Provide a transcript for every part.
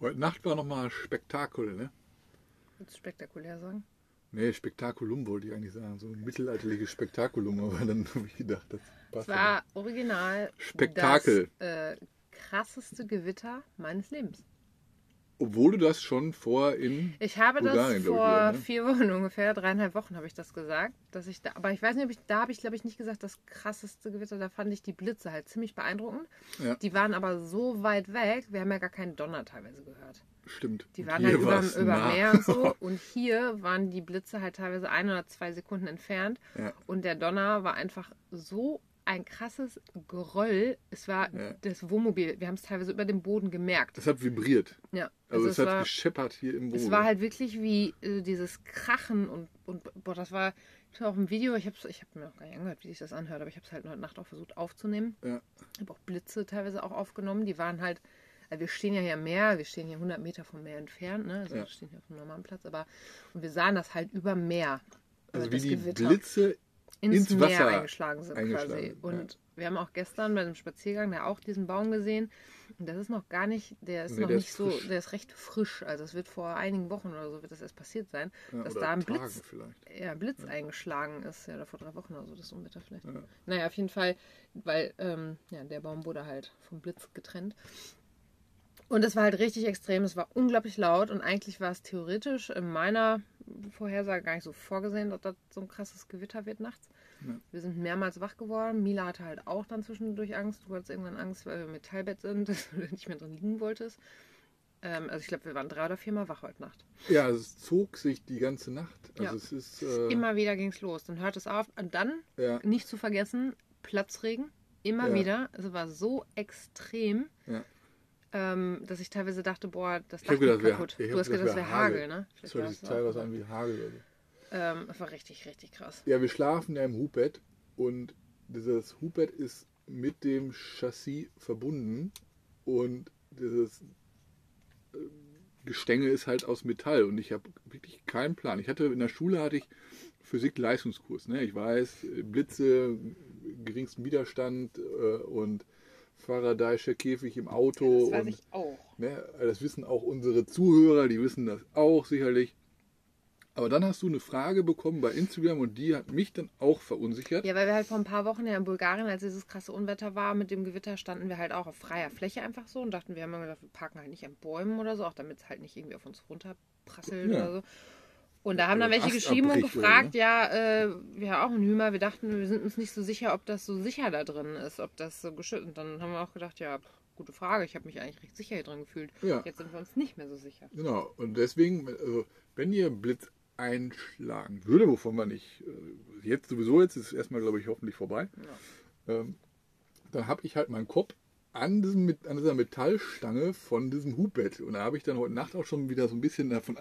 Heute Nacht war nochmal Spektakel, ne? Willst du spektakulär sagen? Nee, Spektakulum wollte ich eigentlich sagen. So ein mittelalterliches Spektakulum, aber dann habe ich gedacht, das passt. Es war original Spektakel. das äh, krasseste Gewitter meines Lebens. Obwohl du das schon vor in. Ich habe Bulgarien, das glaub ich, vor wieder, ne? vier Wochen ungefähr, dreieinhalb Wochen habe ich das gesagt, dass ich da, aber ich weiß nicht, ob ich, da habe ich glaube ich nicht gesagt, das krasseste Gewitter, da fand ich die Blitze halt ziemlich beeindruckend. Ja. Die waren aber so weit weg, wir haben ja gar keinen Donner teilweise gehört. Stimmt. Die waren hier halt über, über. Meer und so. Und hier waren die Blitze halt teilweise ein oder zwei Sekunden entfernt. Ja. Und der Donner war einfach so ein krasses Geröll. Es war Ja. das Wohnmobil. Wir haben es teilweise über dem Boden gemerkt. Das hat vibriert. Ja. Also, Also, es, es, hat war, gescheppert hier im Wohnmobil. es war halt wirklich wie äh, dieses Krachen und, und boah, das war ich hab auch ein Video. Ich habe ich hab mir auch gar nicht angehört, wie sich das anhört, aber ich habe es halt heute Nacht auch versucht aufzunehmen. Ja. Ich habe auch Blitze teilweise auch aufgenommen. Die waren halt, also wir stehen ja hier am Meer, wir stehen hier 100 Meter vom Meer entfernt, ne? Also Ja. wir stehen hier auf einem normalen Platz, aber und wir sahen das halt über Meer. also wie das die Gewitter Blitze. Ins, ins Meer Wasser eingeschlagen sind quasi. eingeschlagen, Und wir haben auch gestern bei dem Spaziergang da auch diesen Baum gesehen. Und das ist noch gar nicht, der ist Nee, noch der nicht ist so, der ist recht frisch. Also es wird vor einigen Wochen oder so wird das erst passiert sein, Ja, dass da ein Blitz vielleicht. ja, Blitz eingeschlagen ist, ja, oder vor drei Wochen oder so, das Unwetter vielleicht. Ja. Naja, auf jeden Fall, weil ähm, ja, der Baum wurde halt vom Blitz getrennt. Und es war halt richtig extrem, es war unglaublich laut und eigentlich war es theoretisch in meiner Vorhersage gar nicht so vorgesehen, dass das so ein krasses Gewitter wird nachts. Ja. Wir sind mehrmals wach geworden. Mila hatte halt auch dann zwischendurch Angst. Du hattest irgendwann Angst, weil wir im Metallbett sind, dass du nicht mehr drin liegen wolltest. Ähm, also ich glaube, wir waren drei oder viermal wach heute Nacht. Ja, es zog sich die ganze Nacht. Also Ja. es ist. Äh, Immer wieder ging es los. Dann hört es auf. Und dann, Ja, nicht zu vergessen, Platzregen. Immer wieder. Es war so extrem, ja. Ähm, dass ich teilweise dachte, boah, das Ich Dach gedacht, geht wär- kaputt. ich hab du hast gedacht, das wär wäre Hagel, Hagel. ne? Das Vielleicht hört war sich es teilweise auch. an wie Hagel. oder so. Ähm, es war richtig, richtig krass. Ja, wir schlafen ja im Hubbett und dieses Hubbett ist mit dem Chassis verbunden und dieses äh, Gestänge ist halt aus Metall und ich habe wirklich keinen Plan. Ich hatte in der Schule hatte ich Physik-Leistungskurs. Ne? Ich weiß, Blitze, geringsten Widerstand äh, und Faraday'scher Käfig im Auto. Das weiß und, ich auch. Ne, das wissen auch unsere Zuhörer, die wissen das auch sicherlich. Aber dann hast du eine Frage bekommen bei Instagram und die hat mich dann auch verunsichert. Ja, weil wir halt vor ein paar Wochen ja in Bulgarien, als dieses krasse Unwetter war, mit dem Gewitter standen wir halt auch auf freier Fläche einfach so und dachten, wir haben immer gedacht, wir parken halt nicht an Bäumen oder so, auch damit es halt nicht irgendwie auf uns runterprasselt Ja. oder so. Und da haben dann Oder welche geschrieben und gefragt, ja, äh, wir haben auch einen Hümer, wir dachten, wir sind uns nicht so sicher, ob das so sicher da drin ist, ob das so geschützt Und dann haben wir auch gedacht, ja, gute Frage, ich habe mich eigentlich recht sicher hier drin gefühlt. Ja. Jetzt sind wir uns nicht mehr so sicher. Genau. Und deswegen, also, wenn ihr Blitz einschlagen würde, wovon man nicht, äh, jetzt sowieso, jetzt ist es erstmal, glaube ich, hoffentlich vorbei, ähm, dann habe ich halt meinen Kopf an, diesem, an dieser Metallstange von diesem Hubbett. Und da habe ich dann heute Nacht auch schon wieder so ein bisschen davon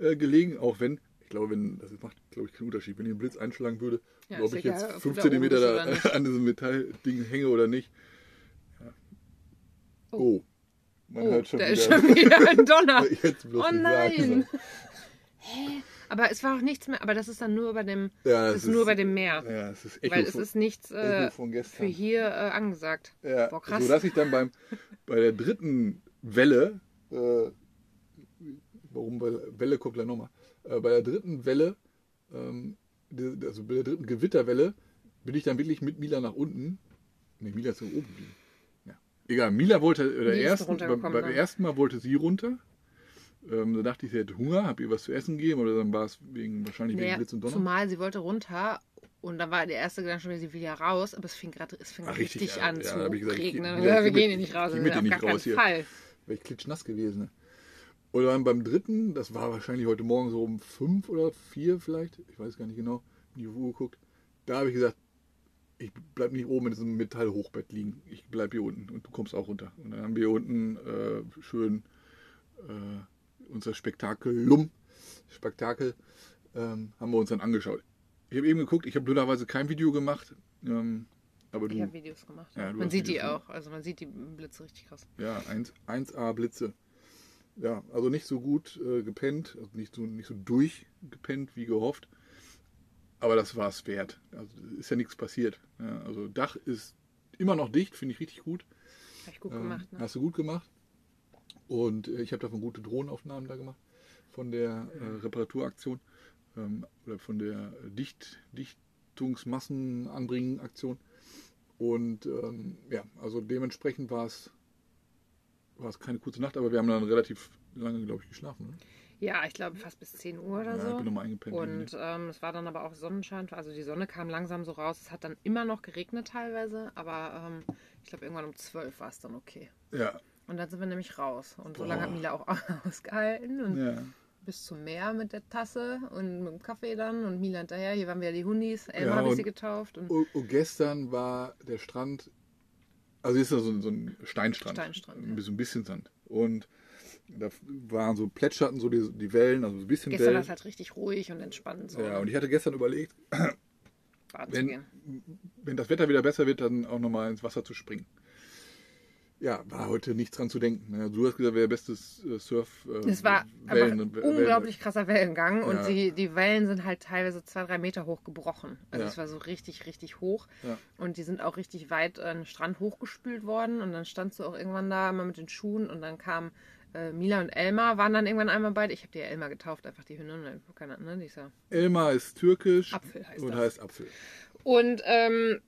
abgelegen, auch wenn, ich glaube, wenn, das macht, glaube ich, keinen Unterschied, wenn ihr einen Blitz einschlagen würde, Ja, ob ist ich egal, jetzt ob 5 du da oben cm da an diesem Metallding hänge oder nicht. Ja. Oh. Man Oh, hört schon da wieder. ist schon wieder ein Donner. Oh nein. Hä? Aber es war auch nichts mehr, aber das ist dann nur bei dem, Ja, das es ist nur bei dem Meer. Ja, es ist Echo, weil es von, ist nichts äh, für hier äh, angesagt. ja, Boah, krass. So dass ich dann beim, bei der dritten Welle, äh, warum Welle kommt gleich nochmal, äh, bei der dritten Welle, ähm, also bei der dritten Gewitterwelle, bin ich dann wirklich mit Mila nach unten. Ne, Mila ist so oben geblieben. Ja. Egal, Mila wollte, oder ist ersten, beim dann. ersten Mal wollte sie runter. Ähm, da dachte ich, sie hätte Hunger, habe ihr was zu essen gegeben, oder dann war es wegen, wahrscheinlich wegen Naja, Blitz und Donner. zumal sie wollte runter und dann war der erste Gedanke schon wieder, sie will ja raus, aber es fing gerade es fing Ach, richtig, richtig, ja. an Ja, zu ich gesagt, ich regnen. Ja, ich wir geh gehen hier nicht raus, ich mit dir auf nicht gar keinen raus hier. Fall. wäre ich klitschnass gewesen. Ne? Oder dann beim dritten, das war wahrscheinlich heute Morgen so um fünf oder vier vielleicht, ich weiß gar nicht genau, in die Uhr geguckt. Da habe ich gesagt, ich bleib nicht oben in diesem Metallhochbett liegen, ich bleib hier unten und du kommst auch runter. Und dann haben wir hier unten äh, schön äh, unser Spektakelum, Spektakel, ähm, haben wir uns dann angeschaut. Ich habe eben geguckt, ich habe blöderweise kein Video gemacht, ähm, aber Ich du, habe Videos gemacht. Ja, man sieht die Videos auch, also man sieht die Blitze richtig krass. Ja, 1, 1A Blitze. Ja, also nicht so gut äh, gepennt, also nicht so, nicht so durchgepennt wie gehofft. Aber das war es wert. Also ist ja nichts passiert. Ja, also Dach ist immer noch dicht, finde ich richtig gut. Hab ich gut Ähm, gemacht, ne? Hast du gut gemacht. Und äh, ich habe davon gute Drohnenaufnahmen da gemacht, von der äh, Reparaturaktion ähm, oder von der Dicht, Dichtungsmassenanbringen-Aktion. Und ähm, ja, also dementsprechend war es war es keine kurze Nacht, aber wir haben dann relativ lange, glaube ich, geschlafen. Ne? Ja, ich glaube fast bis 10 Uhr oder Ja, so. ich bin nochmal eingepennt. Und ähm, es war dann aber auch Sonnenschein, also die Sonne kam langsam so raus. Es hat dann immer noch geregnet teilweise, aber ähm, ich glaube irgendwann um 12 war es dann okay. ja, Und dann sind wir nämlich raus. Und so Boah. lange hat Mila auch ausgehalten. Und ja. bis zum Meer mit der Tasse und mit dem Kaffee dann. Und Mila hinterher. Hier waren wieder die Hundis. Elma Ja, habe ich sie getauft. Und Und, und gestern war der Strand, also ist ja so, so ein Steinstrand, Steinstrand, ein ja. bisschen, ein bisschen Sand. Und da waren so plätscherten so die, die Wellen, also ein bisschen gestern war es halt richtig ruhig und entspannend. So Ja, und ich hatte gestern überlegt, wenn, wenn das Wetter wieder besser wird, dann auch nochmal ins Wasser zu springen. Ja, war heute nichts dran zu denken. ne? Du hast gesagt, wäre bestes äh, Surf. Äh, Es war Wellen- Wellen- unglaublich krasser Wellengang und Ja. die, die Wellen sind halt teilweise zwei, drei Meter hoch gebrochen. Also Ja. es war so richtig, richtig hoch. Ja. Und die sind auch richtig weit an den Strand hochgespült worden. Und dann standst du auch irgendwann da mal mit den Schuhen und dann kam äh, Mila und Elmar waren dann irgendwann einmal beide. Ich habe die ja Elmar getauft, einfach die Hündin. ne? Keine Ahnung, ne? Die ist ja Elmar ist türkisch Apfel heißt und das. heißt Apfel. Und ähm,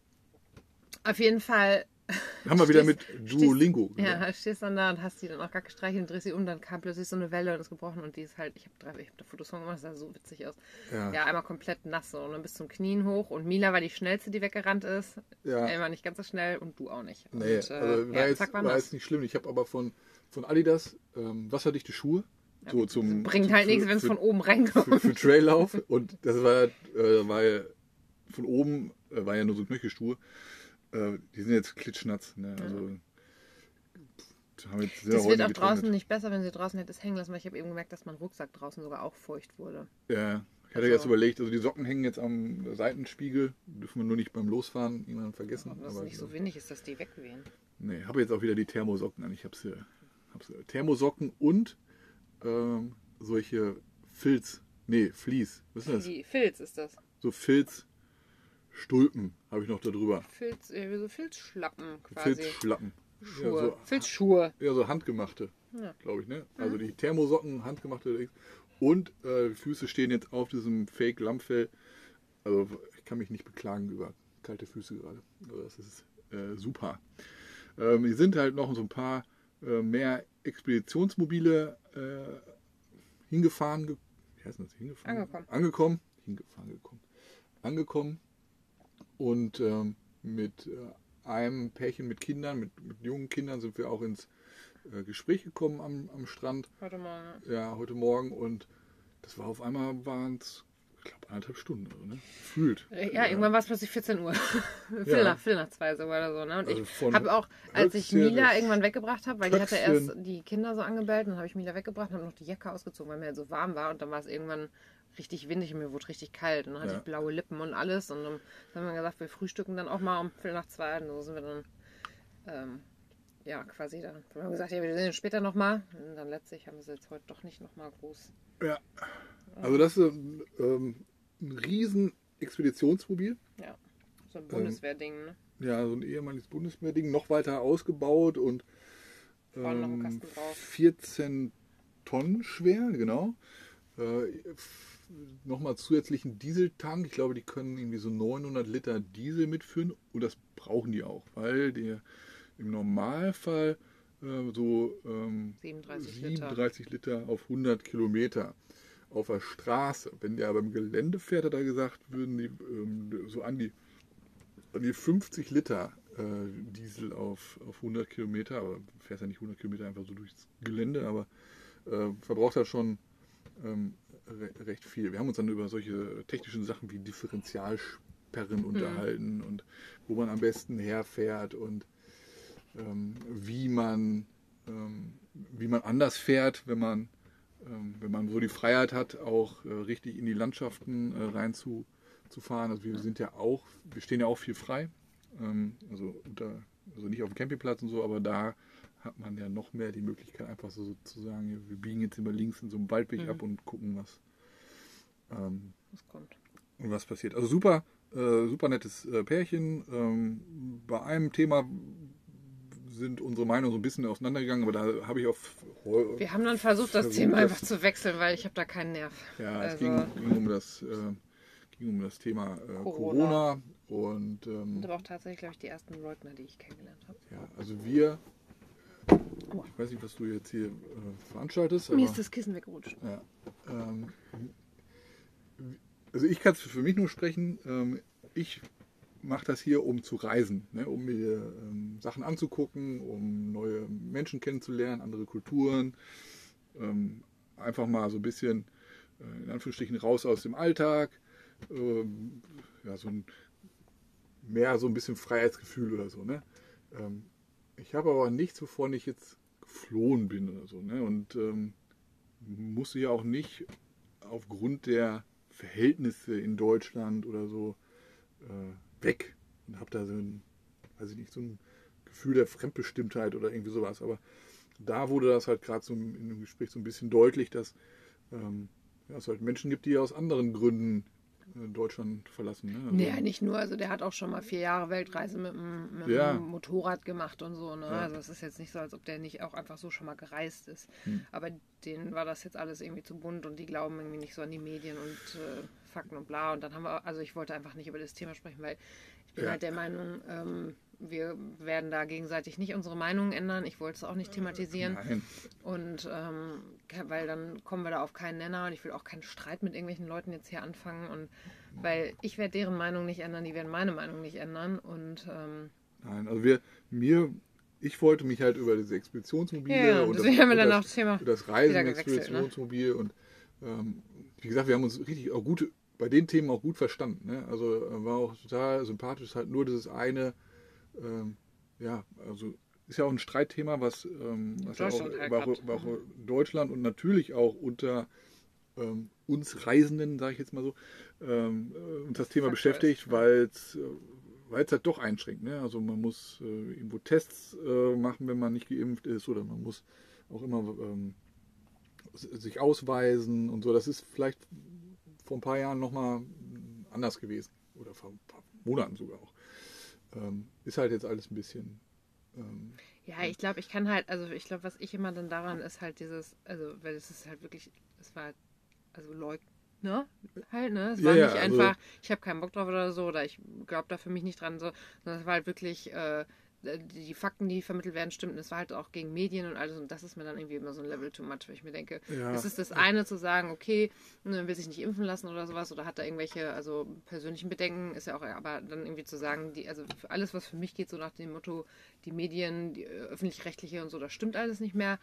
auf jeden Fall, Haben wir wieder Stehst- mit Duolingo. gemacht. ja, stehst dann da und hast die dann auch gar gestreichelt und drehst sie um. Dann kam plötzlich so eine Welle und ist gebrochen und die ist halt, ich habe drei, ich hab da Fotos von gemacht, das sah so witzig aus. Ja. Ja, einmal komplett nass so, und dann bis zum Knien hoch. Und Mila war die schnellste, die weggerannt ist. Ja. Elmar nicht ganz so schnell und du auch nicht. Nee, und, äh, also war, ja, jetzt, war jetzt nicht schlimm. Ich habe aber von, von Adidas ähm, wasserdichte Schuhe. so zum, Bringt zum- halt für- nichts, wenn es für- von oben für, reinkommt. für Traillauf. Und das war, äh, war ja von oben, äh, war ja nur so Knöchelschuhe. Äh, die sind jetzt klitschnatz. Ne? Also, haben jetzt sehr Das wird auch draußen getrocknet. nicht besser, wenn sie draußen hättest hängen lassen, weil ich habe eben gemerkt, dass mein Rucksack draußen sogar auch feucht wurde. Ja, ich hatte Also- jetzt überlegt, also die Socken hängen jetzt am Seitenspiegel. Dürfen wir nur nicht beim Losfahren irgendwann vergessen. Aber das aber nicht so windig ist, dass die wegwehen. Nee, habe jetzt auch wieder die Thermosocken an. Ich habe sie, hab sie. Thermosocken und ähm, solche Filz, nee, Vlies, was ist das? Die Filz ist das. So Filzstulpen habe ich noch da drüber. Filz, äh, so Filzschlappen quasi. Filzschlappen. Ja, Schuhe. so, Filzschuhe. ja, so handgemachte, Ja. glaube ich, ne? Also die Thermosocken, handgemachte und äh, Füße stehen jetzt auf diesem Fake Lammfell. Also ich kann mich nicht beklagen über kalte Füße gerade. Also das ist äh, super. Ähm, hier sind halt noch so ein paar äh, mehr Expeditionsmobile äh, hingefahren. Ge wie heißt das? Hingefahren? Angekommen. Angekommen. Hingefahren, gekommen. Angekommen. Und ähm, mit äh, einem Pärchen mit Kindern, mit, mit jungen Kindern sind wir auch ins äh, Gespräch gekommen am, am Strand. Warte mal. Ja, heute Morgen. Und das war auf einmal, waren es, ich glaube, anderthalb Stunden ne? Gefühlt. Äh, Ja, irgendwann war es plötzlich 14 Uhr. Viertel, Ja. nach, Viertel nach zwei sogar oder so. Ne? Und Also ich habe auch, als ich Mila irgendwann weggebracht habe, weil die hatte erst Töpfchen. die Kinder so angebellt, und dann habe ich Mila weggebracht und habe noch die Jacke ausgezogen, weil mir halt so warm war. Und dann war es irgendwann richtig windig und mir wurde richtig kalt. Und dann hatte Ja. ich blaue Lippen und alles. Und dann haben wir gesagt, wir frühstücken dann auch mal um Viertel nach zwei. Und so sind wir dann, ähm, ja, quasi dann. Wir haben gesagt, ja, wir sehen uns später nochmal. Und dann letztlich haben wir sie jetzt heute doch nicht nochmal groß. Ja. Also das ist ähm, ein riesen Expeditionsmobil. Ja, so ein Bundeswehrding, ne? Ja, so ein ehemaliges Bundeswehrding, noch weiter ausgebaut und ähm, Kasten drauf. 14 Tonnen schwer, genau. Äh, Nochmal zusätzlichen Dieseltank. Ich glaube, die können irgendwie so 900 Liter Diesel mitführen und das brauchen die auch, weil der im Normalfall äh, so ähm, 37 Liter. 37 Liter auf 100 Kilometer auf der Straße. Wenn der beim Gelände fährt, hat er gesagt, würden die ähm, so an die, an die 50 Liter äh, Diesel auf, auf 100 Kilometer, aber du fährst ja nicht 100 Kilometer einfach so durchs Gelände, aber äh, verbraucht er schon ähm, recht viel. Wir haben uns dann über solche technischen Sachen wie Differentialsperren unterhalten und wo man am besten herfährt und ähm, wie man ähm, wie man anders fährt, wenn man ähm, wenn man so die Freiheit hat, auch äh, richtig in die Landschaften äh, rein zu, zu fahren. Also wir sind ja auch, wir stehen ja auch viel frei. Ähm, also unter, also nicht auf dem Campingplatz und so, aber da hat man ja noch mehr die Möglichkeit, einfach so zu sagen, wir biegen jetzt immer links in so einem Waldweg Mhm. ab und gucken, was, ähm, Das kommt. und was passiert. Also super, Äh, super nettes äh, Pärchen. Ähm, bei einem Thema sind unsere Meinungen so ein bisschen auseinandergegangen, aber da habe ich auf. Wir haben dann versucht, das Thema einfach zu wechseln, weil ich habe da keinen Nerv. Ja, es ging, Also- ging um das. Äh, ging um das Thema äh, Corona. Corona. und ähm, Und aber auch tatsächlich, glaube ich, die ersten Leugner, die ich kennengelernt habe. ja, also wir, Oh. ich weiß nicht, was du jetzt hier äh, veranstaltest, Mir ist das Kissen weggerutscht. ja, ähm, also ich kann es für mich nur sprechen. Ähm, ich mache das hier, um zu reisen, ne, um mir ähm, Sachen anzugucken, um neue Menschen kennenzulernen, andere Kulturen, ähm, einfach mal so ein bisschen äh, in Anführungsstrichen raus aus dem Alltag, ähm, ja, so ein mehr so ein bisschen Freiheitsgefühl oder so. Ne? Ähm, ich habe aber nichts, wovon ich jetzt geflohen bin oder so. Ne? Und ähm, musste ja auch nicht aufgrund der Verhältnisse in Deutschland oder so äh, weg und habe da so ein, weiß ich nicht, so ein Gefühl der Fremdbestimmtheit oder irgendwie sowas. Aber da wurde das halt gerade so in dem Gespräch so ein bisschen deutlich, dass ähm, ja, es halt Menschen gibt, die aus anderen Gründen Deutschland verlassen. Ne? Also, Nee, nicht nur. Also der hat auch schon mal vier Jahre Weltreise mit dem, mit Ja. dem Motorrad gemacht und so. Ne? Ja. Also es ist jetzt nicht so, als ob der nicht auch einfach so schon mal gereist ist. Hm. Aber denen war das jetzt alles irgendwie zu bunt und die glauben irgendwie nicht so an die Medien und äh, Fakten und bla. Und dann haben wir, also ich wollte einfach nicht über das Thema sprechen, weil ich bin Ja. halt der Meinung, ähm, wir werden da gegenseitig nicht unsere Meinungen ändern. Ich wollte es auch nicht thematisieren. Nein. Und ähm, weil dann kommen wir da auf keinen Nenner und ich will auch keinen Streit mit irgendwelchen Leuten jetzt hier anfangen. Und weil ich werde deren Meinung nicht ändern, die werden meine Meinung nicht ändern. Und ähm, Nein, also wir, mir, ich wollte mich halt über diese Expeditionsmobile Ja, und, das, haben wir dann das, auch das Thema das wieder gewechselt, ne? Reisenexpeditionsmobil und ähm, wie gesagt, wir haben uns richtig auch gut, bei den Themen auch gut verstanden. Ne? Also äh, war auch total sympathisch, halt nur dieses eine, ähm, ja, also ist ja auch ein Streitthema, was, ähm, was ja auch, Deutschland war, war auch Deutschland und natürlich auch unter ähm, uns Reisenden, sage ich jetzt mal so, ähm, äh, uns das Thema beschäftigt, weil es weil es halt doch einschränkt. Ne? Also man muss äh, irgendwo Tests äh, machen, wenn man nicht geimpft ist, oder man muss auch immer ähm, sich ausweisen und so. Das ist vielleicht vor ein paar Jahren nochmal anders gewesen. Oder vor ein paar Monaten sogar auch. Ähm, ist halt jetzt alles ein bisschen. Ähm, ja, ich glaube, ich kann halt, also ich glaube, was ich immer dann daran ist halt dieses, also weil es ist halt wirklich, es war also Leugner halt, ne? Es Ja, war ja, nicht also- einfach, ich habe keinen Bock drauf oder so, oder ich glaube da für mich nicht dran, so, sondern es war halt wirklich, äh, die die Fakten, die vermittelt werden, stimmten. Es war halt auch gegen Medien und alles und das ist mir dann irgendwie immer so ein Level too much, weil ich mir denke, Ja. es ist das eine zu sagen, okay, ne, will sich nicht impfen lassen oder sowas oder hat da irgendwelche, also persönlichen Bedenken, ist ja auch, aber dann irgendwie zu sagen, die, also für alles, was für mich geht, so nach dem Motto, die Medien, die äh, öffentlich-rechtliche und so, das stimmt alles nicht mehr.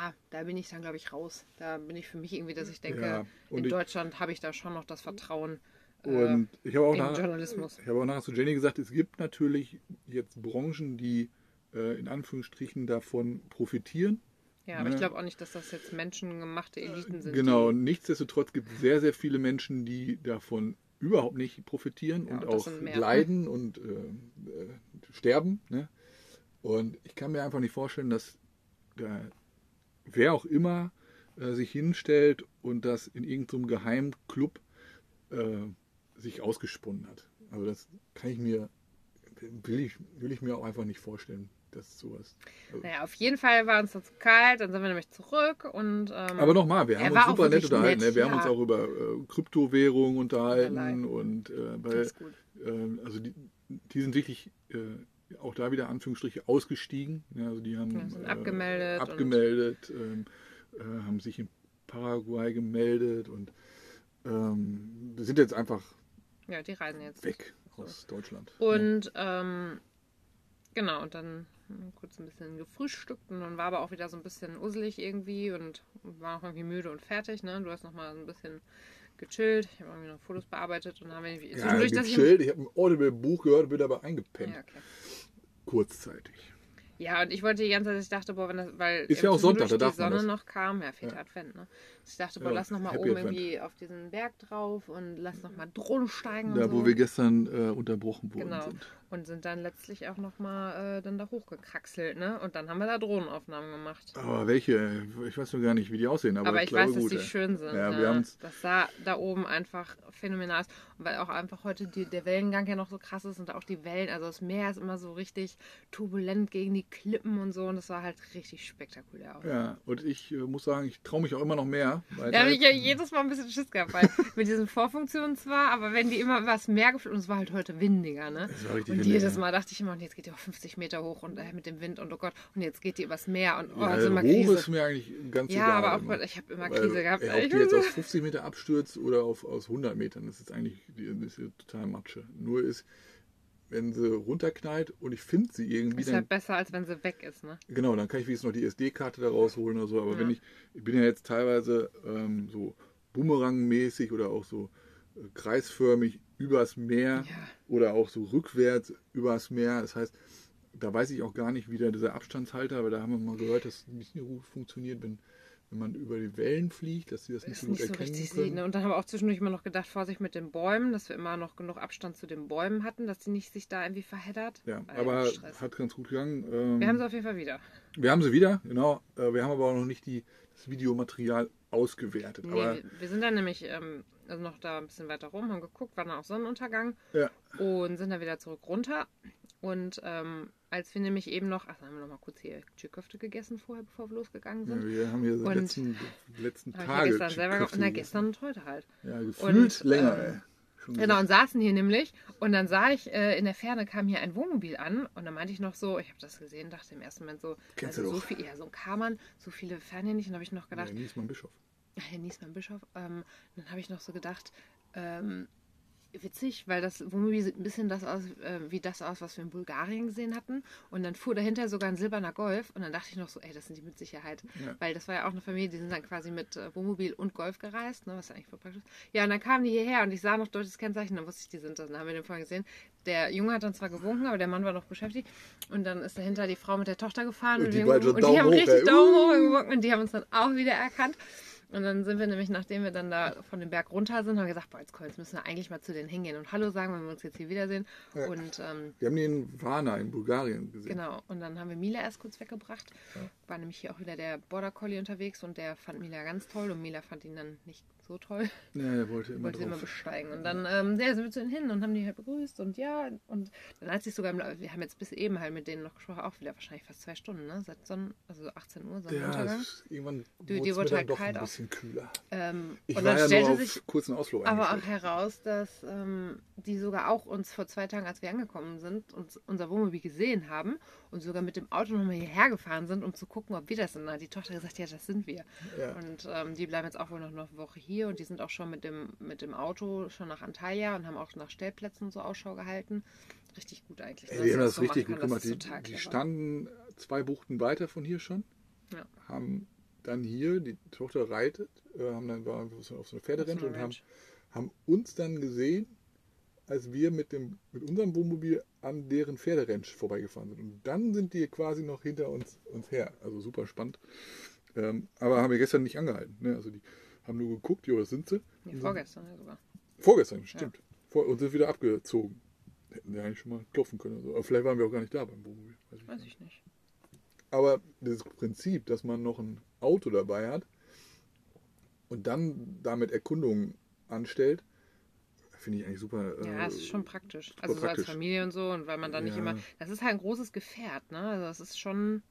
Ja, da bin ich dann, glaube ich, raus. Da bin ich für mich irgendwie, dass ich denke, Ja, in ich- Deutschland habe ich da schon noch das Vertrauen. Äh, Und ich habe auch, im nach, Journalismus. ich habe auch nachher zu Jenny gesagt, es gibt natürlich jetzt Branchen, die äh, in Anführungsstrichen davon profitieren. Ja, aber ne? ich glaube auch nicht, dass das jetzt menschengemachte Eliten sind. Genau, nichtsdestotrotz gibt es sehr, sehr viele Menschen, die davon überhaupt nicht profitieren Ja, und und auch leiden und äh, äh, sterben. Ne? Und ich kann mir einfach nicht vorstellen, dass da, wer auch immer äh, sich hinstellt und das in irgendeinem Geheimclub äh, sich ausgesponnen hat. Also das kann ich mir, will ich, will ich mir auch einfach nicht vorstellen, dass sowas. Also, naja, auf jeden Fall war uns das zu kalt, dann sind wir nämlich zurück und. Ähm, Aber nochmal, wir haben uns super nett unterhalten. nett, ne? Wir haben ja. uns auch über äh, Kryptowährungen unterhalten und äh, das weil, ist gut. äh, also die, die sind wirklich äh, auch da wieder Anführungsstriche ausgestiegen. Ja, also die haben Ja, sind abgemeldet abgemeldet ähm, äh, haben sich in Paraguay gemeldet und ähm, sind jetzt einfach Ja, die reisen jetzt. weg aus Deutschland. Und ähm, genau, und dann kurz ein bisschen gefrühstückt und dann war aber auch wieder so ein bisschen usselig irgendwie und war auch irgendwie müde und fertig. Ne? Du hast noch mal ein bisschen gechillt. Ich habe irgendwie noch Fotos bearbeitet und dann haben wir ja, zwischendurch, ich. gechillt. Ich habe ein Audible-Buch gehört, bin aber eingepennt. Ja, okay. Kurzzeitig. Ja, und ich wollte die ganze Zeit, ich dachte, boah, wenn das, weil Ist ja auch Sonntag, da darf die Sonne das. noch kam, ja, vierter Ja. Advent, ne? Ich dachte, boah, Ja, lass noch mal Happy oben Advent. irgendwie auf diesen Berg drauf und lass noch mal Drohnen steigen Da, so. wo wir gestern äh, unterbrochen worden Genau. sind. Und sind dann letztlich auch nochmal äh, dann da hochgekraxelt, ne? Und dann haben wir da Drohnenaufnahmen gemacht. Aber welche? Ich weiß noch gar nicht, wie die aussehen. Aber, Aber ich, ich, glaube weiß, dass gut. die ey. schön sind. Ja, Ja, wir haben's- das sah da oben einfach phänomenal aus. Und weil auch einfach heute die, der Wellengang ja noch so krass ist und auch die Wellen, also das Meer ist immer so richtig turbulent gegen die Klippen und so. Und das war halt richtig spektakulär auch. Ja, und ich äh, muss sagen, ich traue mich auch immer noch mehr. Weil Da habe ich ja jedes Mal ein bisschen Schiss gehabt, weil mit diesen Vorfunktionen zwar, aber wenn die immer übers Meer geflogen und es war halt heute windiger, ne? Es war richtig und jedes ja. Mal dachte ich immer, und jetzt geht die auf 50 Meter hoch und äh, mit dem Wind und oh Gott, und jetzt geht die übers Meer und oh, ja, also immer Krise. ist mir eigentlich ganz Ja, egal. aber auch, immer. ich habe immer Weil, Krise gehabt. ey, Ich ob die jetzt aus 50 Meter abstürzt oder auf, aus 100 Metern, das ist eigentlich das ist ja total Matsche. Nur ist, wenn sie runterknallt und ich finde sie irgendwie, ist dann, halt besser, als wenn sie weg ist, ne? genau, dann kann ich wenigstens noch die SD-Karte da rausholen oder so. Aber Ja. wenn ich, ich bin ja jetzt teilweise ähm, so Boomerang-mäßig oder auch so äh, kreisförmig übers Meer Ja. oder auch so rückwärts übers Meer. Das heißt, da weiß ich auch gar nicht, wie da dieser Abstandshalter, aber da haben wir mal gehört, dass es nicht gut funktioniert, wenn, wenn man über die Wellen fliegt, dass sie das nicht Das so gut nicht so erkennen richtig können. sieht. Ne? Und dann haben wir auch zwischendurch immer noch gedacht, Vorsicht mit den Bäumen, dass wir immer noch genug Abstand zu den Bäumen hatten, dass die nicht sich da irgendwie verheddert. Ja, Weil aber hat ganz gut gegangen. Ähm, Wir haben sie auf jeden Fall wieder. wir haben sie wieder, genau. Äh, wir haben aber auch noch nicht die, das Videomaterial ausgewertet. Nee, aber wir, wir sind dann nämlich ähm, also noch da ein bisschen weiter rum, haben geguckt, war dann auch Sonnenuntergang ja, und sind dann wieder zurück runter. Und ähm, als wir nämlich eben noch, ach, haben wir noch mal kurz hier Tschirköfte gegessen vorher, bevor wir losgegangen ja, sind. wir haben hier so die Und- letzten, letzten Tage. ja gestern selber Na, gestern und heute halt. Ja, gefühlt Und, länger, ähm, ey. Schon Genau, gesagt. und saßen hier nämlich. Und dann sah ich, äh, in der Ferne kam hier ein Wohnmobil an. Und dann meinte ich noch so, ich habe das gesehen, dachte im ersten Moment so, Kennst also so viel, ja, so ein Karmann, so viele Fernhandys. Und habe ich noch gedacht, Ja, Niesmann Bischof. Herr Niesmann Bischof, ähm, dann habe ich noch so gedacht, ähm, witzig, weil das Wohnmobil sieht ein bisschen das aus, äh, wie das aus, was wir in Bulgarien gesehen hatten. Und dann fuhr dahinter sogar ein silberner Golf. Und dann dachte ich noch so, ey, das sind die mit Sicherheit. Ja. Weil das war ja auch eine Familie, die sind dann quasi mit äh, Wohnmobil und Golf gereist, ne, was eigentlich voll praktisch ist. Ja, und dann kamen die hierher und ich sah noch deutsches Kennzeichen, dann wusste ich, die sind das. Dann haben wir den vorher gesehen. Der Junge hat dann zwar gewunken, aber der Mann war noch beschäftigt. Und dann ist dahinter die Frau mit der Tochter gefahren. Und Und, die und die haben hoch, richtig ey. Daumen hoch Uh. gewunken und die haben uns dann auch wieder erkannt. Und dann sind wir nämlich, nachdem wir dann da von dem Berg runter sind, haben wir gesagt, boah, jetzt, komm, jetzt müssen wir eigentlich mal zu denen hingehen und Hallo sagen, wenn wir uns jetzt hier wiedersehen. Ja. Und ähm, Wir haben den in Varna in Bulgarien gesehen. genau, und dann haben wir Mila erst kurz weggebracht. War nämlich hier auch wieder der Border Collie unterwegs und der fand Mila ganz toll und Mila fand ihn dann nicht so toll. Ja, er wollte immer Wollte sie immer drauf. besteigen. Und dann ähm, ja, sind wir zu ihnen hin und haben die halt begrüßt und ja. Und dann hat sich sogar, im wir haben jetzt bis eben halt mit denen noch gesprochen, auch wieder wahrscheinlich fast zwei Stunden, ne? Seit Sonnen, also 18 Uhr, Ja, Sonnenuntergang. ist irgendwann Du, es wurde halt doch kalt ein auch. bisschen kühler. Ähm, Ich und war dann ja stellte nur auf sich kurzen Ausflug aber auch heraus, dass ähm, die sogar auch uns vor zwei Tagen, als wir angekommen sind, uns unser Wohnmobil gesehen haben und sogar mit dem Auto nochmal hierher gefahren sind, um zu gucken, ob wir das sind. Da hat die Tochter gesagt, ja, das sind wir. Ja. Und ähm, die bleiben jetzt auch wohl noch eine Woche hier und die sind auch schon mit dem, mit dem Auto schon nach Antalya und haben auch nach Stellplätzen so Ausschau gehalten. Richtig gut eigentlich. Ey, die haben das so richtig gut gemacht. Die, die standen zwei Buchten weiter von hier schon. Ja. Haben dann hier, die Tochter reitet, äh, haben dann war auf so eine einer und haben, haben uns dann gesehen, als wir mit, dem, mit unserem Wohnmobil an deren Pferderennt vorbeigefahren sind. Und dann sind die quasi noch hinter uns, uns her. Also super spannend. Ähm, aber haben wir gestern nicht angehalten. Ne? Also die haben nur geguckt, jo, das sind sie. Nee, vorgestern ja sogar. sind, vorgestern, stimmt. Vor, und sind wieder abgezogen. Hätten wir eigentlich schon mal klopfen können. oder So. Aber vielleicht waren wir auch gar nicht da beim Wohnmobil. Weiß ich Weiß nicht. ich nicht. Aber das Prinzip, dass man noch ein Auto dabei hat und dann damit Erkundungen anstellt, finde ich eigentlich super. Ja, äh, es ist schon praktisch. Also so praktisch. als Familie und so und weil man dann nicht Ja. immer. Das ist halt ein großes Gefährt, ne? Also es ist schon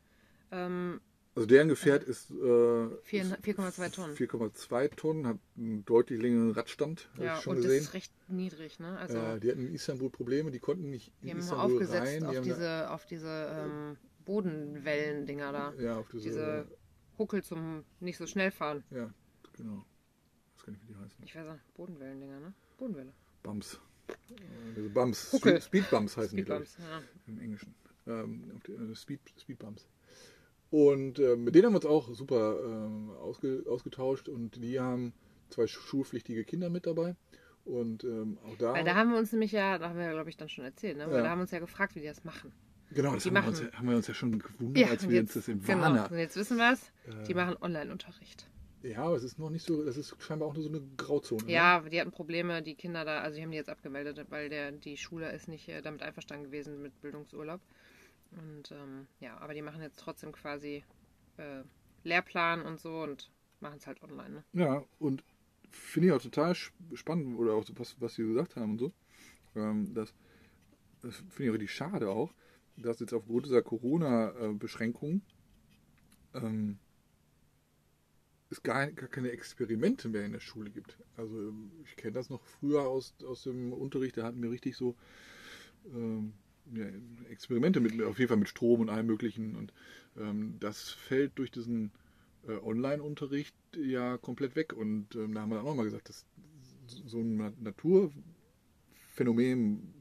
ähm, Also deren Gefährt ist äh, ist 4,2 Tonnen. 4,2 Tonnen, hat einen deutlich längeren Radstand, ja und das gesehen. ist recht niedrig, ne? Also äh, die hatten in Istanbul Probleme, die konnten nicht die in haben immer Istanbul aufgesetzt rein. Die auf haben diese, auf diese ähm, Bodenwellen-Dinger da. da, ja, auf diese, Diese Huckel zum nicht so schnell fahren. ja, genau. Ich weiß nicht, wie die heißen. Ich weiß nicht, Bodenwellen-Dinger, ne? Bodenwelle. Bumps. Diese Bumps. Huckel. Speed, Speedbumps heißen die, glaube ich. Speedbumps, ja. im Englischen. Ähm, die, äh, Speed, Speedbumps. Und äh, mit denen haben wir uns auch super ähm, ausge, ausgetauscht und die haben zwei schulpflichtige Kinder mit dabei. Und ähm, auch da. Weil da haben wir uns nämlich ja, da haben wir glaube ich dann schon erzählt, ne? Weil Ja. da haben wir uns ja gefragt, wie die das machen. genau, das die haben wir, uns, haben wir uns ja schon gewundert, als und wir jetzt, uns das in genau. Warner. Und jetzt wissen wir es, die Äh, machen Online-Unterricht. Ja, aber es ist noch nicht so, das ist scheinbar auch nur so eine Grauzone. ne? Ja, die hatten Probleme, die Kinder da, also die haben die jetzt abgemeldet, weil der, die Schule ist nicht äh, damit einverstanden gewesen mit Bildungsurlaub. Und ähm, ja, aber die machen jetzt trotzdem quasi äh, Lehrplan und so und machen es halt online. Ne? Ja, und finde ich auch total sp- spannend, oder auch so was, was Sie gesagt haben und so. Ähm, das das finde ich auch richtig schade auch, dass jetzt aufgrund dieser Corona-Beschränkungen ähm, es gar, gar keine Experimente mehr in der Schule gibt. Also ähm, ich kenne das noch früher aus, aus dem Unterricht, da hatten wir richtig so ähm, ja, Experimente mit, auf jeden Fall mit Strom und allem möglichen. Und ähm, das fällt durch diesen äh, Online-Unterricht ja komplett weg. Und ähm, da haben wir dann auch mal gesagt, dass so ein Na- Naturphänomen,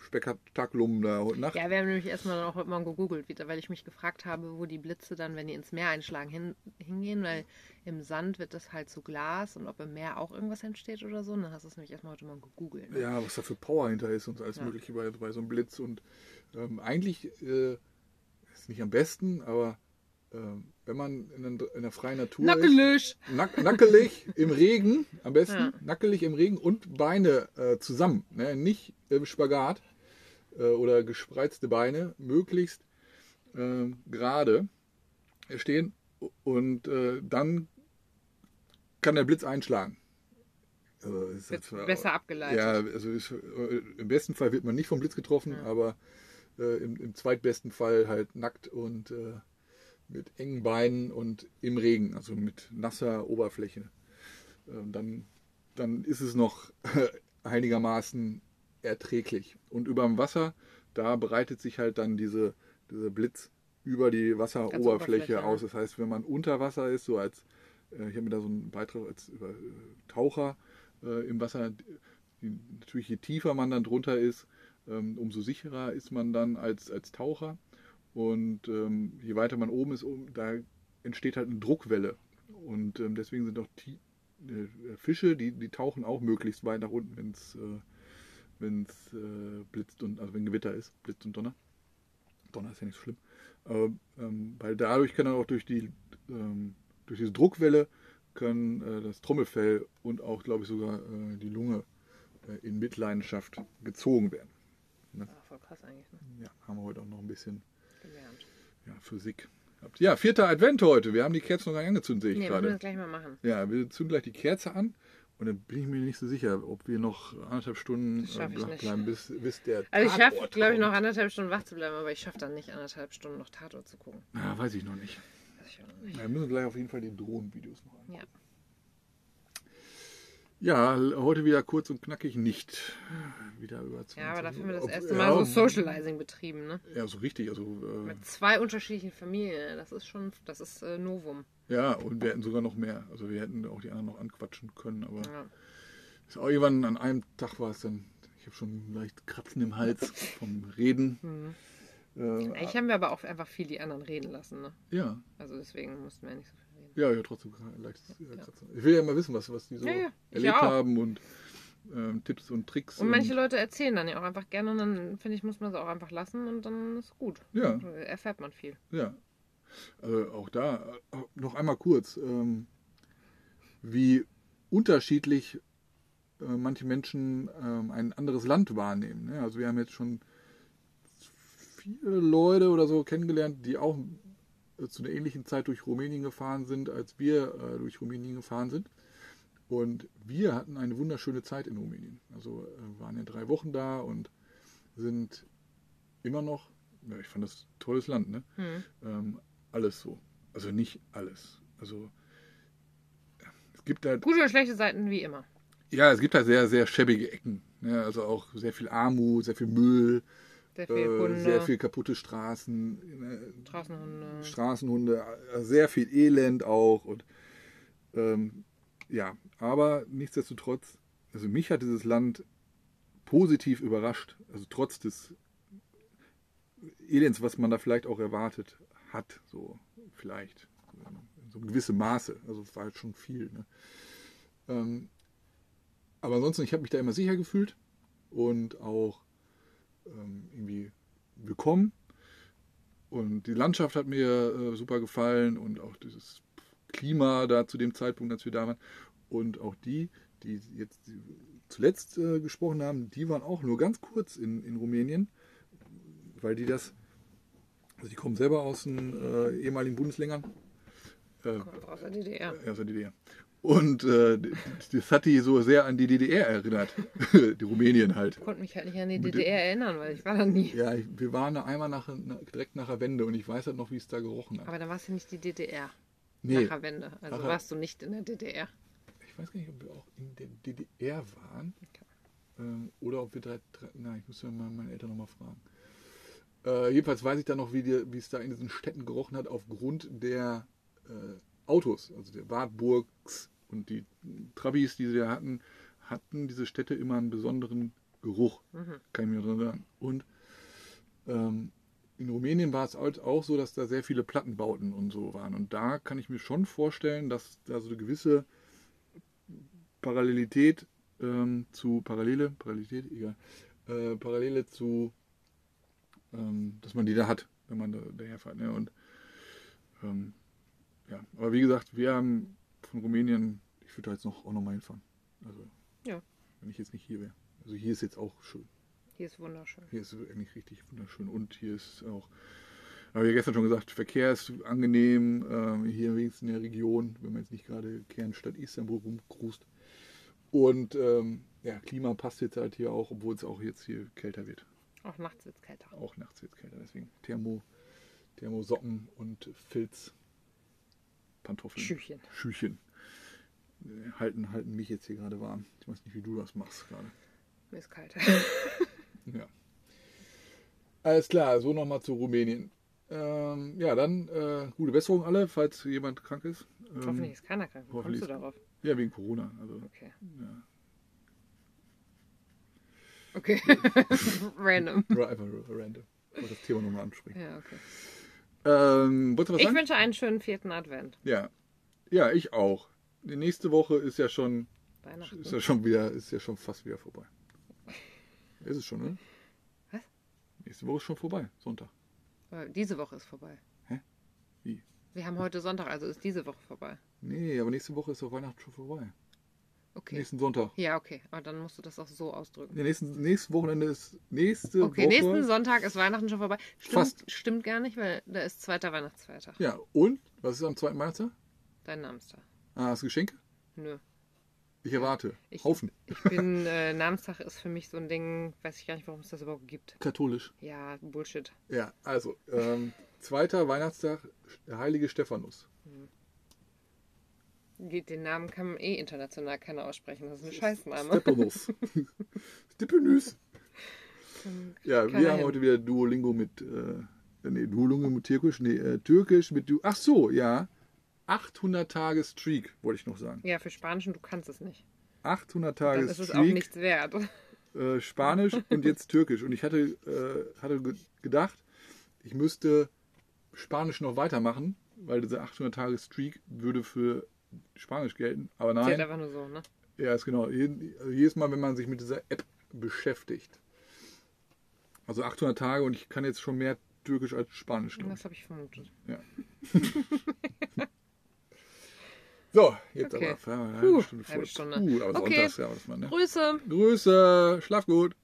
Spektakulum da heute Nacht. Ja, wir haben nämlich erstmal auch heute Morgen gegoogelt, wieder, weil ich mich gefragt habe, wo die Blitze dann, wenn die ins Meer einschlagen, hin, hingehen, weil im Sand wird das halt zu Glas und ob im Meer auch irgendwas entsteht oder so. Und dann hast du es nämlich erstmal heute Morgen gegoogelt. Ne? Ja, was da für Power hinter ist und alles Ja. Mögliche bei, bei so einem Blitz. Und ähm, eigentlich äh, ist nicht am besten, aber wenn man in, der freien Natur ist, Nackelig! nack, nackelig im Regen, am besten Ja. nackelig im Regen und Beine äh, zusammen, ne? nicht im Spagat äh, oder gespreizte Beine, möglichst ähm, gerade stehen und äh, dann kann der Blitz einschlagen. Also ist zwar- besser abgeleitet. ja, also ist, äh, im besten Fall wird man nicht vom Blitz getroffen, Ja. aber äh, im, im zweitbesten Fall halt nackt und äh, mit engen Beinen und im Regen, also mit nasser Oberfläche. Ähm, dann, dann ist es noch einigermaßen erträglich. Und über dem Wasser, da breitet sich halt dann diese, dieser Blitz über die Wasseroberfläche Oberfläche, aus. Das heißt, wenn man unter Wasser ist, so als, äh, ich habe mir da so einen Beitrag als über äh, Taucher äh, im Wasser, die, natürlich je tiefer man dann drunter ist, ähm, umso sicherer ist man dann als, als Taucher. Und ähm, je weiter man oben ist, um, da entsteht halt eine Druckwelle. Und ähm, deswegen sind auch die, äh, Fische, die, die tauchen auch möglichst weit nach unten, wenn es äh, wenn's, äh, blitzt und also wenn Gewitter ist, blitzt und Donner. Donner ist ja nicht so schlimm. Aber, ähm, weil dadurch kann dann auch durch die ähm, durch diese Druckwelle können äh, das Trommelfell und auch, glaube ich, sogar äh, die Lunge äh, in Mitleidenschaft gezogen werden. Ah, voll krass eigentlich, ne? Ja, haben wir heute auch noch ein bisschen. Ja, Physik. Ja, vierter Advent heute. Wir haben die Kerzen noch gar nicht angezündet, sehe ich Nee, müssen wir gerade. das gleich mal machen. Ja, wir zünden gleich die Kerze an und dann bin ich mir nicht so sicher, ob wir noch anderthalb Stunden ich wach bleiben, bis, bis der Also ich schaffe, glaube ich, noch anderthalb Stunden wach zu bleiben, aber ich schaffe dann nicht anderthalb Stunden noch Tatort zu gucken. Ja, weiß ich noch nicht. Weiß ich auch noch nicht. Ja, Wir müssen gleich auf jeden Fall die Drohnenvideos noch an. Ja. Ja, heute wieder kurz und knackig nicht. Wieder über 20 ja, aber dafür haben wir das Ob- erste ja, Mal so Socializing betrieben, ne? Ja, so richtig. Also, äh, Mit zwei unterschiedlichen Familien. Das ist schon, das ist äh, Novum. ja, und wir hätten sogar noch mehr. Also wir hätten auch die anderen noch anquatschen können, aber Ja. ist auch irgendwann an einem Tag war es dann. Ich habe schon leicht Kratzen im Hals vom Reden. Mhm. Äh, Eigentlich haben wir aber auch einfach viel die anderen reden lassen, ne? ja, Also deswegen mussten wir ja nicht so viel. Ja, ja, trotzdem leicht äh, Kratzen. Ich will ja mal wissen, was, was die so Ja, ja, erlebt auch. haben und ähm, Tipps und Tricks. Und manche Leute erzählen dann ja auch einfach gerne und dann finde ich, muss man es auch einfach lassen und dann ist gut. Ja. Dann erfährt man viel. Ja. Also auch da äh, noch einmal kurz, ähm, wie unterschiedlich äh, manche Menschen ähm, ein anderes Land wahrnehmen. Ne? Also wir haben jetzt schon viele Leute oder so kennengelernt, die auch zu einer ähnlichen Zeit durch Rumänien gefahren sind, als wir äh, durch Rumänien gefahren sind. Und wir hatten eine wunderschöne Zeit in Rumänien. Also äh, waren ja drei Wochen da und sind immer noch, ja, ich fand das tolles Land, ne? Hm. ähm, alles so. Also nicht alles. Also es gibt halt, Gute oder schlechte Seiten wie immer. ja, es gibt halt sehr, sehr schäbige Ecken. Ne? Also auch sehr viel Armut, sehr viel Müll, Sehr viel äh, Hunde, sehr viel kaputte Straßen, ne? Straßenhunde. Straßenhunde, sehr viel Elend auch. Und ähm, ja, aber nichtsdestotrotz, also mich hat dieses Land positiv überrascht. Also trotz des Elends, was man da vielleicht auch erwartet hat, so vielleicht. In so einem gewissen Maße. Also es war halt schon viel. Ne? Ähm, aber ansonsten, ich habe mich da immer sicher gefühlt und auch irgendwie willkommen. Und die Landschaft hat mir äh, super gefallen und auch dieses Klima da zu dem Zeitpunkt, als wir da waren. Und auch die, die jetzt zuletzt äh, gesprochen haben, die waren auch nur ganz kurz in, in Rumänien, weil die das, also die kommen selber aus den äh, ehemaligen Bundesländern. Äh, Aus der DDR. aus der DDR. Und äh, das hat die so sehr an die DDR erinnert. die Rumänien halt. Ich konnte mich halt nicht an die DDR erinnern, weil ich war da nie. Ja, wir waren da einmal nach, direkt nach der Wende und ich weiß halt noch, wie es da gerochen hat. Aber dann war es ja nicht die DDR. Nee, Nach der Wende. Also Nachher- warst du nicht in der DDR. ich weiß gar nicht, ob wir auch in der DDR waren. Ähm, oder ob wir drei, drei nein, ich muss ja mal meine Eltern nochmal fragen. Äh, jedenfalls weiß ich dann noch, wie es da in diesen Städten gerochen hat, aufgrund der äh, Autos, also der Wartburgs und die Trabis, die sie da hatten, hatten diese Städte immer einen besonderen Geruch. Kann ich mir erinnern. Und ähm, in Rumänien war es auch so, dass da sehr viele Plattenbauten und so waren. Und da kann ich mir schon vorstellen, dass da so eine gewisse Parallelität ähm, zu Parallele, Parallelität, egal, äh, Parallele zu, ähm, dass man die da hat, wenn man da, daherfährt. Ne? Und ähm, ja, aber wie gesagt, wir haben von Rumänien, ich würde da jetzt noch auch noch mal hinfahren. Also Ja. wenn ich jetzt nicht hier wäre. Also hier ist jetzt auch schön. Hier ist wunderschön. Hier ist eigentlich richtig wunderschön und hier ist auch, habe ich ja gestern schon gesagt, Verkehr ist angenehm, ähm, hier wenigstens in der Region, wenn man jetzt nicht gerade Kernstadt Istanbul rumcruist. Und ähm, ja, Klima passt jetzt halt hier auch, obwohl es auch jetzt hier kälter wird. Auch nachts wird es kälter. Auch nachts wird es kälter, deswegen Thermo, Thermosocken und Filz, Pantoffeln, Schüchen. Schüchen. Äh, Halten, halten mich jetzt hier gerade warm. Ich weiß nicht, wie du das machst gerade. Mir ist kalt. Ja. Alles klar, so nochmal zu Rumänien. Ähm, ja, dann äh, gute Besserung alle, falls jemand krank ist. Ähm, Hoffentlich ist keiner krank. Wie kommst du darauf? Ja, wegen Corona. Also, Okay. ja. Okay. Random. Einfach random. Ich wollte das Thema nochmal ansprechen. Ja, okay. Ähm, Ich sagen? wünsche einen schönen vierten Advent. Ja. Ja, ich auch. Die nächste Woche ist ja schon, Weihnachten. ist ja schon wieder, ist ja schon fast wieder vorbei. Ist es schon, ne? Was? Nächste Woche ist schon vorbei, Sonntag. Weil Diese Woche ist vorbei. Hä? Wie? Wir haben heute Sonntag, also ist diese Woche vorbei. Nee, aber nächste Woche ist doch Weihnachten schon vorbei. Okay. Nächsten Sonntag. Ja, okay. Aber dann musst du das auch so ausdrücken. Nee, nächsten, nächstes Wochenende ist nächste Okay, Woche. nächsten Sonntag ist Weihnachten schon vorbei. Stimmt, Fast. stimmt gar nicht, weil da ist zweiter Weihnachtsfeiertag. Ja, und? Was ist am zweiten Weihnachtstag? Dein Namenstag. Ah, hast du Geschenke? Nö. Ich erwarte. Ich- Haufen. Ich bin, äh, Namenstag ist für mich so ein Ding, weiß ich gar nicht, warum es das überhaupt gibt. Katholisch. Ja, Bullshit. Ja, also, ähm, zweiter Weihnachtstag, der heilige Stephanus. Geht- Den Namen kann man eh international keiner aussprechen. Das ist ein Scheißname. Stephanus. Stephanus. Ja, wir Keiner haben hin. heute wieder Duolingo mit, äh, nee, Duolingo mit Türkisch, nee, äh, Türkisch mit, du ach so, ja, 800 Tage Streak, wollte ich noch sagen. Ja, für Spanisch und du kannst es nicht. 800 Tage Dann ist es auch Streak. nichts wert. äh, Spanisch und jetzt Türkisch. Und ich hatte, äh, hatte ge- gedacht, ich müsste Spanisch noch weitermachen, weil diese 800 Tage Streak würde für Spanisch gelten. Aber Zählt nein, einfach nur so, ne? ja, ist genau. Also jedes Mal, wenn man sich mit dieser App beschäftigt. Also 800 Tage und ich kann jetzt schon mehr Türkisch als Spanisch. Das habe ich vermutet. Ja. so, jetzt Okay. aber. Ja, eine Puh, Stunde halbe. Stunde. Puh, aber Okay. sonntags, ja, was man, ne? Grüße! Grüße, schlaf gut.